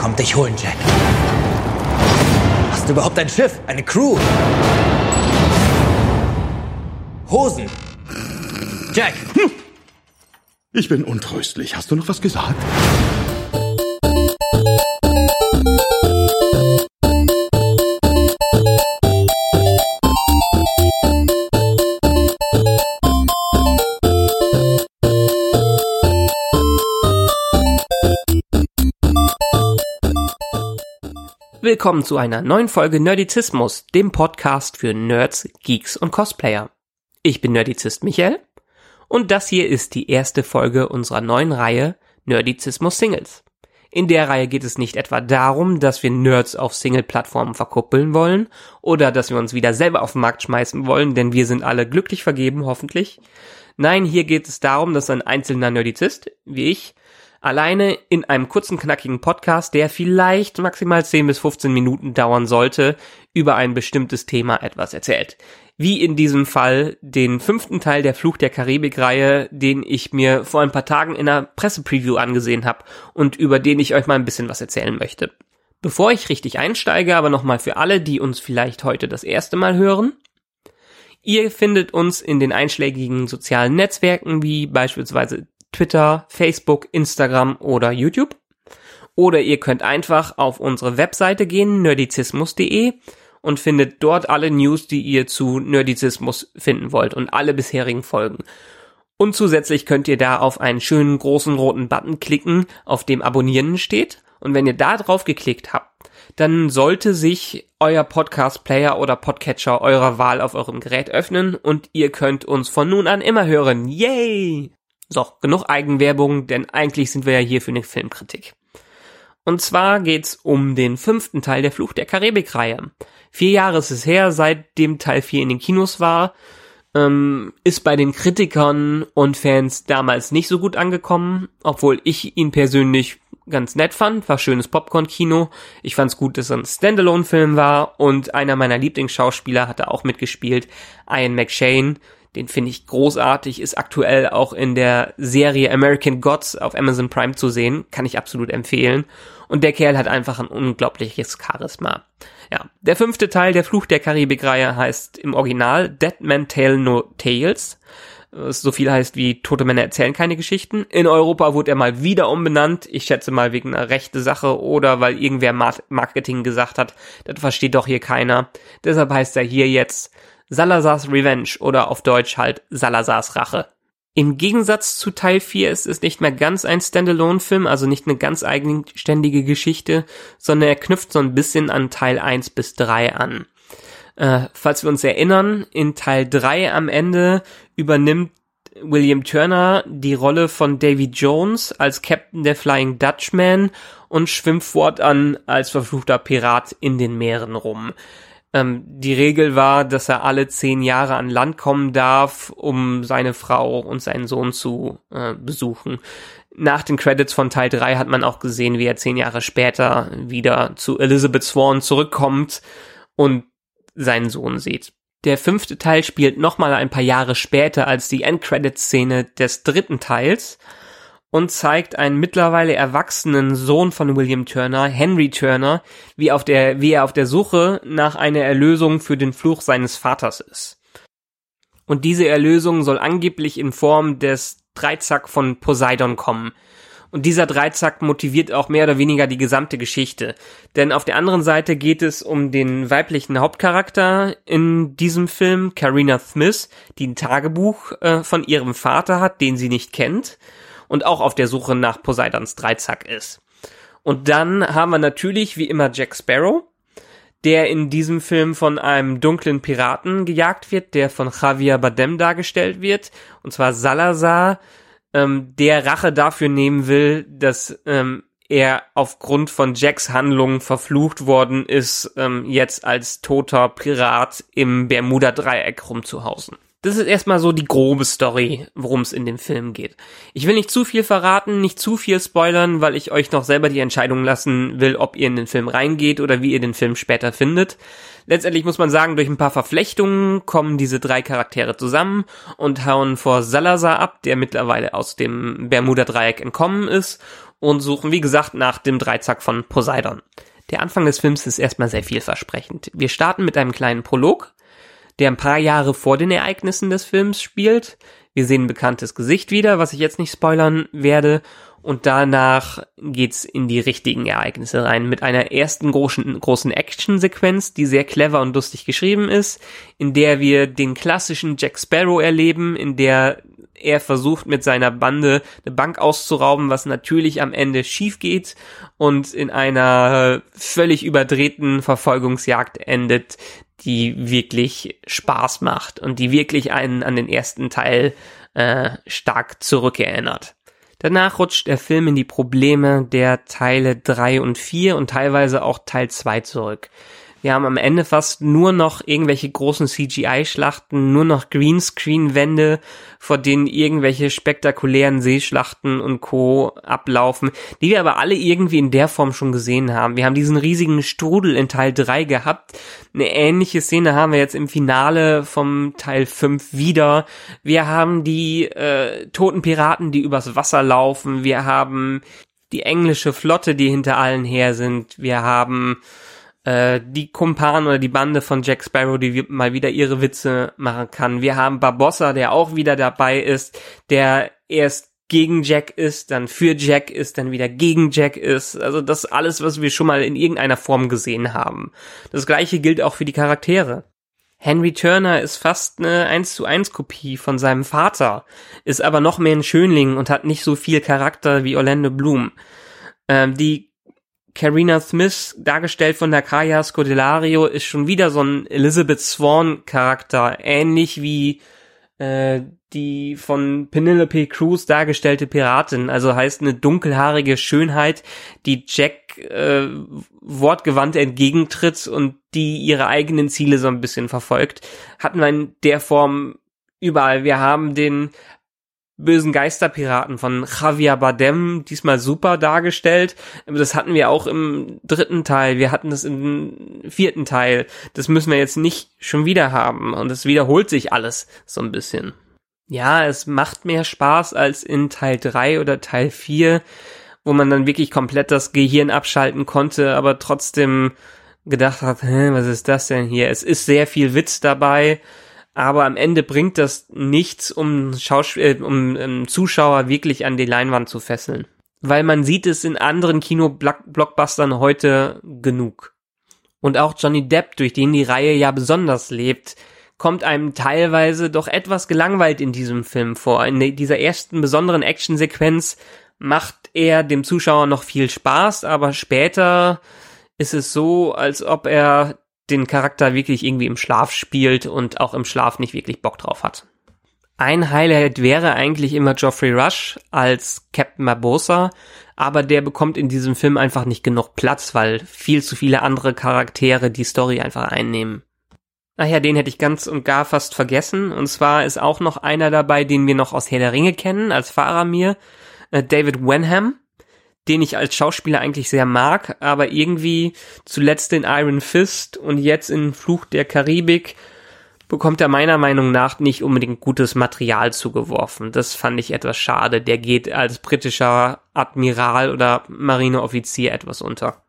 kommt dich holen, Jack. Hast du überhaupt ein Schiff? Eine Crew? Hosen? Jack! Hm. Ich bin untröstlich. Hast du noch was gesagt? Willkommen zu einer neuen Folge Nerdizismus, dem Podcast für Nerds, Geeks und Cosplayer. Ich bin Nerdizist Michael und das hier ist die erste Folge unserer neuen Reihe Nerdizismus Singles. In der Reihe geht es nicht etwa darum, dass wir Nerds auf Single-Plattformen verkuppeln wollen oder dass wir uns wieder selber auf den Markt schmeißen wollen, denn wir sind alle glücklich vergeben, hoffentlich. Nein, hier geht es darum, dass ein einzelner Nerdizist, wie ich, alleine in einem kurzen, knackigen Podcast, der vielleicht maximal 10 bis 15 Minuten dauern sollte, über ein bestimmtes Thema etwas erzählt. Wie in diesem Fall den fünften Teil der Fluch der Karibik-Reihe, den ich mir vor ein paar Tagen in einer Pressepreview angesehen habe und über den ich euch mal ein bisschen was erzählen möchte. Bevor ich richtig einsteige, aber nochmal für alle, die uns vielleicht heute das erste Mal hören. Ihr findet uns in den einschlägigen sozialen Netzwerken wie beispielsweise Twitter, Facebook, Instagram oder YouTube. Oder ihr könnt einfach auf unsere Webseite gehen, nerdizismus.de und findet dort alle News, die ihr zu Nerdizismus finden wollt und alle bisherigen Folgen. Und zusätzlich könnt ihr da auf einen schönen großen roten Button klicken, auf dem Abonnieren steht. Und wenn ihr da drauf geklickt habt, dann sollte sich euer Podcast-Player oder Podcatcher eurer Wahl auf eurem Gerät öffnen und ihr könnt uns von nun an immer hören. Yay! So, genug Eigenwerbung, denn eigentlich sind wir ja hier für eine Filmkritik. Und zwar geht's um den fünften Teil der Fluch der Karibik-Reihe. Vier Jahre ist es her, seitdem Teil 4 in den Kinos war. Ähm, ist bei den Kritikern und Fans damals nicht so gut angekommen, obwohl ich ihn persönlich ganz nett fand, war schönes Popcorn-Kino. Ich fand's gut, dass er ein Standalone-Film war und einer meiner Lieblingsschauspieler hatte auch mitgespielt, Ian McShane, den finde ich großartig, ist aktuell auch in der Serie American Gods auf Amazon Prime zu sehen, kann ich absolut empfehlen. Und der Kerl hat einfach ein unglaubliches Charisma. Ja, der fünfte Teil der Fluch der Karibik-Reihe heißt im Original Dead Man Tell No Tales. So viel heißt wie Tote Männer erzählen keine Geschichten. In Europa wurde er mal wieder umbenannt. Ich schätze mal wegen einer rechte Sache oder weil irgendwer Marketing gesagt hat, das versteht doch hier keiner. Deshalb heißt er hier jetzt Salazars Revenge oder auf Deutsch halt Salazars Rache. Im Gegensatz zu Teil 4 ist es nicht mehr ganz ein Standalone-Film, also nicht eine ganz eigenständige Geschichte, sondern er knüpft so ein bisschen an Teil 1 bis 3 an. Äh, falls wir uns erinnern, in Teil 3 am Ende übernimmt William Turner die Rolle von Davy Jones als Captain der Flying Dutchman und schwimmt fortan als verfluchter Pirat in den Meeren rum. Ähm, die Regel war, dass er alle zehn Jahre an Land kommen darf, um seine Frau und seinen Sohn zu äh, besuchen. Nach den Credits von Teil 3 hat man auch gesehen, wie er zehn Jahre später wieder zu Elizabeth Swan zurückkommt und seinen Sohn sieht. Der fünfte Teil spielt nochmal ein paar Jahre später als die Endcredit-Szene des dritten Teils und zeigt einen mittlerweile erwachsenen Sohn von William Turner, Henry Turner, wie, auf der, wie er auf der Suche nach einer Erlösung für den Fluch seines Vaters ist. Und diese Erlösung soll angeblich in Form des Dreizack von Poseidon kommen. Und dieser Dreizack motiviert auch mehr oder weniger die gesamte Geschichte. Denn auf der anderen Seite geht es um den weiblichen Hauptcharakter in diesem Film, Karina Smith, die ein Tagebuch äh, von ihrem Vater hat, den sie nicht kennt und auch auf der Suche nach Poseidons Dreizack ist. Und dann haben wir natürlich wie immer Jack Sparrow, der in diesem Film von einem dunklen Piraten gejagt wird, der von Javier Badem dargestellt wird, und zwar Salazar, ähm, der Rache dafür nehmen will, dass ähm, er aufgrund von Jacks Handlungen verflucht worden ist, ähm, jetzt als toter Pirat im Bermuda-Dreieck rumzuhausen. Das ist erstmal so die grobe Story, worum es in dem Film geht. Ich will nicht zu viel verraten, nicht zu viel spoilern, weil ich euch noch selber die Entscheidung lassen will, ob ihr in den Film reingeht oder wie ihr den Film später findet. Letztendlich muss man sagen, durch ein paar Verflechtungen kommen diese drei Charaktere zusammen und hauen vor Salazar ab, der mittlerweile aus dem Bermuda-Dreieck entkommen ist und suchen, wie gesagt, nach dem Dreizack von Poseidon. Der Anfang des Films ist erstmal sehr vielversprechend. Wir starten mit einem kleinen Prolog, der ein paar Jahre vor den Ereignissen des Films spielt. Wir sehen ein bekanntes Gesicht wieder, was ich jetzt nicht spoilern werde. Und danach geht's in die richtigen Ereignisse rein mit einer ersten großen, großen Action-Sequenz, die sehr clever und lustig geschrieben ist, in der wir den klassischen Jack Sparrow erleben, in der er versucht mit seiner Bande eine Bank auszurauben, was natürlich am Ende schief geht und in einer völlig überdrehten Verfolgungsjagd endet, die wirklich Spaß macht und die wirklich einen an den ersten Teil äh, stark zurückerinnert. Danach rutscht der Film in die Probleme der Teile 3 und 4 und teilweise auch Teil 2 zurück. Wir haben am Ende fast nur noch irgendwelche großen CGI-Schlachten, nur noch Greenscreen-Wände, vor denen irgendwelche spektakulären Seeschlachten und Co. ablaufen, die wir aber alle irgendwie in der Form schon gesehen haben. Wir haben diesen riesigen Strudel in Teil 3 gehabt. Eine ähnliche Szene haben wir jetzt im Finale vom Teil 5 wieder. Wir haben die äh, toten Piraten, die übers Wasser laufen. Wir haben die englische Flotte, die hinter allen her sind. Wir haben äh, die Kumpan oder die Bande von Jack Sparrow, die mal wieder ihre Witze machen kann. Wir haben Barbossa, der auch wieder dabei ist, der erst gegen Jack ist, dann für Jack ist, dann wieder gegen Jack ist. Also das alles, was wir schon mal in irgendeiner Form gesehen haben. Das gleiche gilt auch für die Charaktere. Henry Turner ist fast eine 1 zu 1 Kopie von seinem Vater, ist aber noch mehr ein Schönling und hat nicht so viel Charakter wie Orlando Bloom. Ähm, die Carina Smith, dargestellt von der Kaya Scodelario, ist schon wieder so ein Elizabeth Swan Charakter, ähnlich wie äh, die von Penelope Cruz dargestellte Piratin, also heißt eine dunkelhaarige Schönheit, die Jack äh, wortgewandt entgegentritt und die ihre eigenen Ziele so ein bisschen verfolgt, hatten wir in der Form überall. Wir haben den bösen Geisterpiraten von Javier Bardem diesmal super dargestellt. Das hatten wir auch im dritten Teil. Wir hatten das im vierten Teil. Das müssen wir jetzt nicht schon wieder haben. Und es wiederholt sich alles so ein bisschen. Ja, es macht mehr Spaß als in Teil 3 oder Teil 4, wo man dann wirklich komplett das Gehirn abschalten konnte, aber trotzdem gedacht hat, was ist das denn hier? Es ist sehr viel Witz dabei aber am Ende bringt das nichts, um, Schaus äh, um ähm, Zuschauer wirklich an die Leinwand zu fesseln. Weil man sieht es in anderen Kino-Blockbustern heute genug. Und auch Johnny Depp, durch den die Reihe ja besonders lebt, kommt einem teilweise doch etwas gelangweilt in diesem Film vor. In dieser ersten besonderen Actionsequenz macht er dem Zuschauer noch viel Spaß, aber später ist es so, als ob er den Charakter wirklich irgendwie im Schlaf spielt und auch im Schlaf nicht wirklich Bock drauf hat. Ein Highlight wäre eigentlich immer Geoffrey Rush als Captain Barbossa, aber der bekommt in diesem Film einfach nicht genug Platz, weil viel zu viele andere Charaktere die Story einfach einnehmen. Ach ja, den hätte ich ganz und gar fast vergessen. Und zwar ist auch noch einer dabei, den wir noch aus Herr der Ringe kennen, als Faramir, äh, David Wenham den ich als Schauspieler eigentlich sehr mag, aber irgendwie zuletzt in Iron Fist und jetzt in Fluch der Karibik bekommt er meiner Meinung nach nicht unbedingt gutes Material zugeworfen. Das fand ich etwas schade. Der geht als britischer Admiral oder Marineoffizier etwas unter.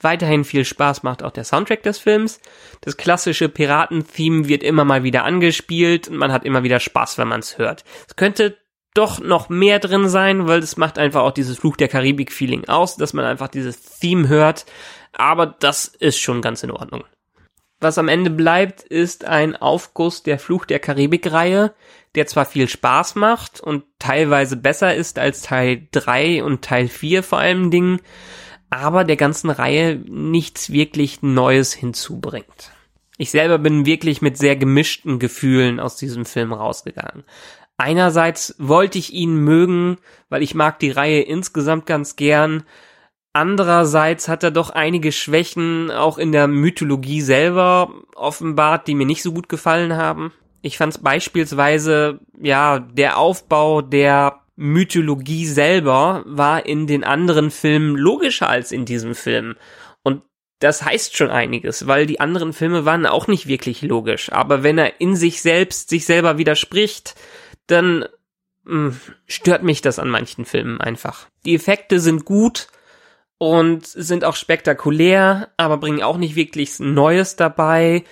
Weiterhin viel Spaß macht auch der Soundtrack des Films. Das klassische Piraten-Theme wird immer mal wieder angespielt und man hat immer wieder Spaß, wenn man es hört. Es könnte doch noch mehr drin sein, weil es macht einfach auch dieses Fluch der Karibik-Feeling aus, dass man einfach dieses Theme hört. Aber das ist schon ganz in Ordnung. Was am Ende bleibt, ist ein Aufguss der Fluch der Karibik-Reihe, der zwar viel Spaß macht und teilweise besser ist als Teil 3 und Teil 4 vor allem Dingen, aber der ganzen Reihe nichts wirklich Neues hinzubringt. Ich selber bin wirklich mit sehr gemischten Gefühlen aus diesem Film rausgegangen. Einerseits wollte ich ihn mögen, weil ich mag die Reihe insgesamt ganz gern. Andererseits hat er doch einige Schwächen auch in der Mythologie selber offenbart, die mir nicht so gut gefallen haben. Ich fand beispielsweise, ja, der Aufbau der Mythologie selber war in den anderen Filmen logischer als in diesem Film. Und das heißt schon einiges, weil die anderen Filme waren auch nicht wirklich logisch. Aber wenn er in sich selbst sich selber widerspricht, dann mh, stört mich das an manchen Filmen einfach. Die Effekte sind gut und sind auch spektakulär, aber bringen auch nicht wirklich Neues dabei.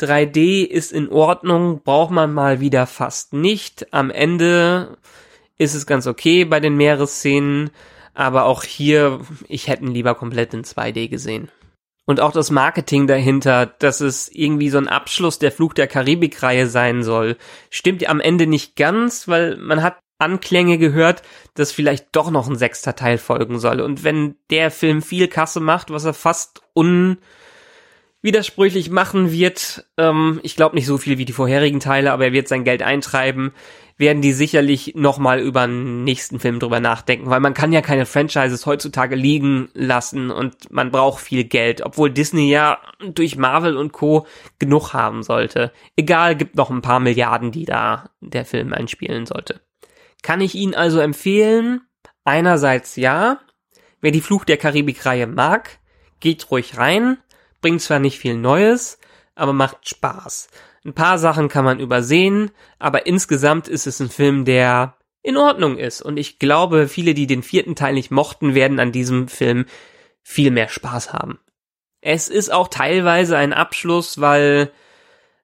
3D ist in Ordnung, braucht man mal wieder fast nicht. Am Ende ist es ganz okay bei den Meeresszenen, aber auch hier, ich hätte ihn lieber komplett in 2D gesehen. Und auch das Marketing dahinter, dass es irgendwie so ein Abschluss der Fluch der Karibik-Reihe sein soll, stimmt am Ende nicht ganz, weil man hat Anklänge gehört, dass vielleicht doch noch ein sechster Teil folgen soll. Und wenn der Film viel Kasse macht, was er fast unwidersprüchlich machen wird, ähm, ich glaube nicht so viel wie die vorherigen Teile, aber er wird sein Geld eintreiben, werden die sicherlich nochmal über einen nächsten Film drüber nachdenken, weil man kann ja keine Franchises heutzutage liegen lassen und man braucht viel Geld, obwohl Disney ja durch Marvel und Co. genug haben sollte. Egal, gibt noch ein paar Milliarden, die da der Film einspielen sollte. Kann ich Ihnen also empfehlen? Einerseits ja. Wer die Fluch der Karibik-Reihe mag, geht ruhig rein. Bringt zwar nicht viel Neues, aber macht Spaß. Ein paar Sachen kann man übersehen, aber insgesamt ist es ein Film, der in Ordnung ist. Und ich glaube, viele, die den vierten Teil nicht mochten, werden an diesem Film viel mehr Spaß haben. Es ist auch teilweise ein Abschluss, weil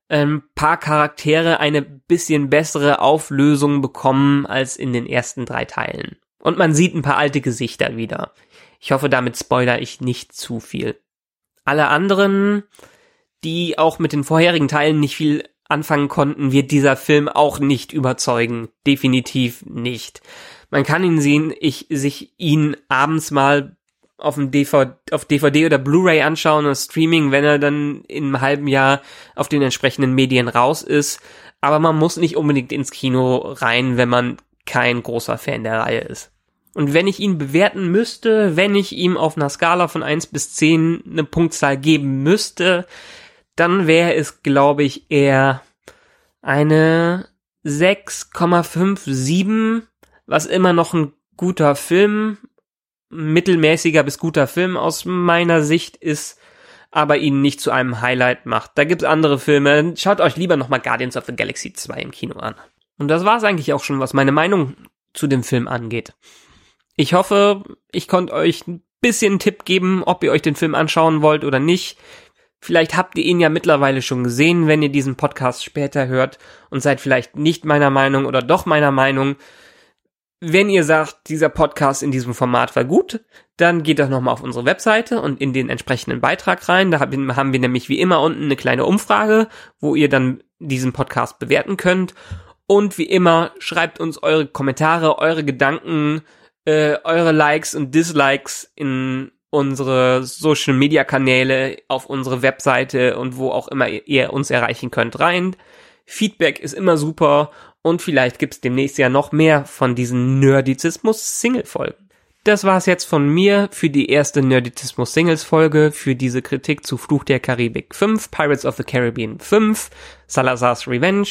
ein paar Charaktere eine bisschen bessere Auflösung bekommen als in den ersten drei Teilen. Und man sieht ein paar alte Gesichter wieder. Ich hoffe, damit spoiler ich nicht zu viel. Alle anderen, die auch mit den vorherigen Teilen nicht viel anfangen konnten, wird dieser Film auch nicht überzeugen. Definitiv nicht. Man kann ihn sehen, ich sich ihn abends mal auf dem DVD, auf DVD oder Blu-ray anschauen oder Streaming, wenn er dann in einem halben Jahr auf den entsprechenden Medien raus ist. Aber man muss nicht unbedingt ins Kino rein, wenn man kein großer Fan der Reihe ist. Und wenn ich ihn bewerten müsste, wenn ich ihm auf einer Skala von 1 bis 10 eine Punktzahl geben müsste, dann wäre es, glaube ich, eher eine 6,57, was immer noch ein guter Film mittelmäßiger bis guter Film aus meiner Sicht ist, aber ihn nicht zu einem Highlight macht. Da gibt's andere Filme. Schaut euch lieber nochmal Guardians of the Galaxy 2 im Kino an. Und das war's eigentlich auch schon, was meine Meinung zu dem Film angeht. Ich hoffe, ich konnte euch ein bisschen Tipp geben, ob ihr euch den Film anschauen wollt oder nicht. Vielleicht habt ihr ihn ja mittlerweile schon gesehen, wenn ihr diesen Podcast später hört und seid vielleicht nicht meiner Meinung oder doch meiner Meinung. Wenn ihr sagt, dieser Podcast in diesem Format war gut, dann geht doch nochmal auf unsere Webseite und in den entsprechenden Beitrag rein. Da haben wir nämlich wie immer unten eine kleine Umfrage, wo ihr dann diesen Podcast bewerten könnt. Und wie immer, schreibt uns eure Kommentare, eure Gedanken, äh, eure Likes und Dislikes in unsere Social Media Kanäle, auf unsere Webseite und wo auch immer ihr uns erreichen könnt rein. Feedback ist immer super und vielleicht gibt's demnächst ja noch mehr von diesen Nerdizismus-Single-Folgen. Das war's jetzt von mir für die erste Nerdizismus-Singles-Folge, für diese Kritik zu Fluch der Karibik 5, Pirates of the Caribbean 5, Salazar's Revenge.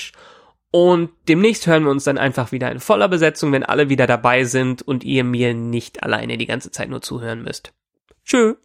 Und demnächst hören wir uns dann einfach wieder in voller Besetzung, wenn alle wieder dabei sind und ihr mir nicht alleine die ganze Zeit nur zuhören müsst. Tschö.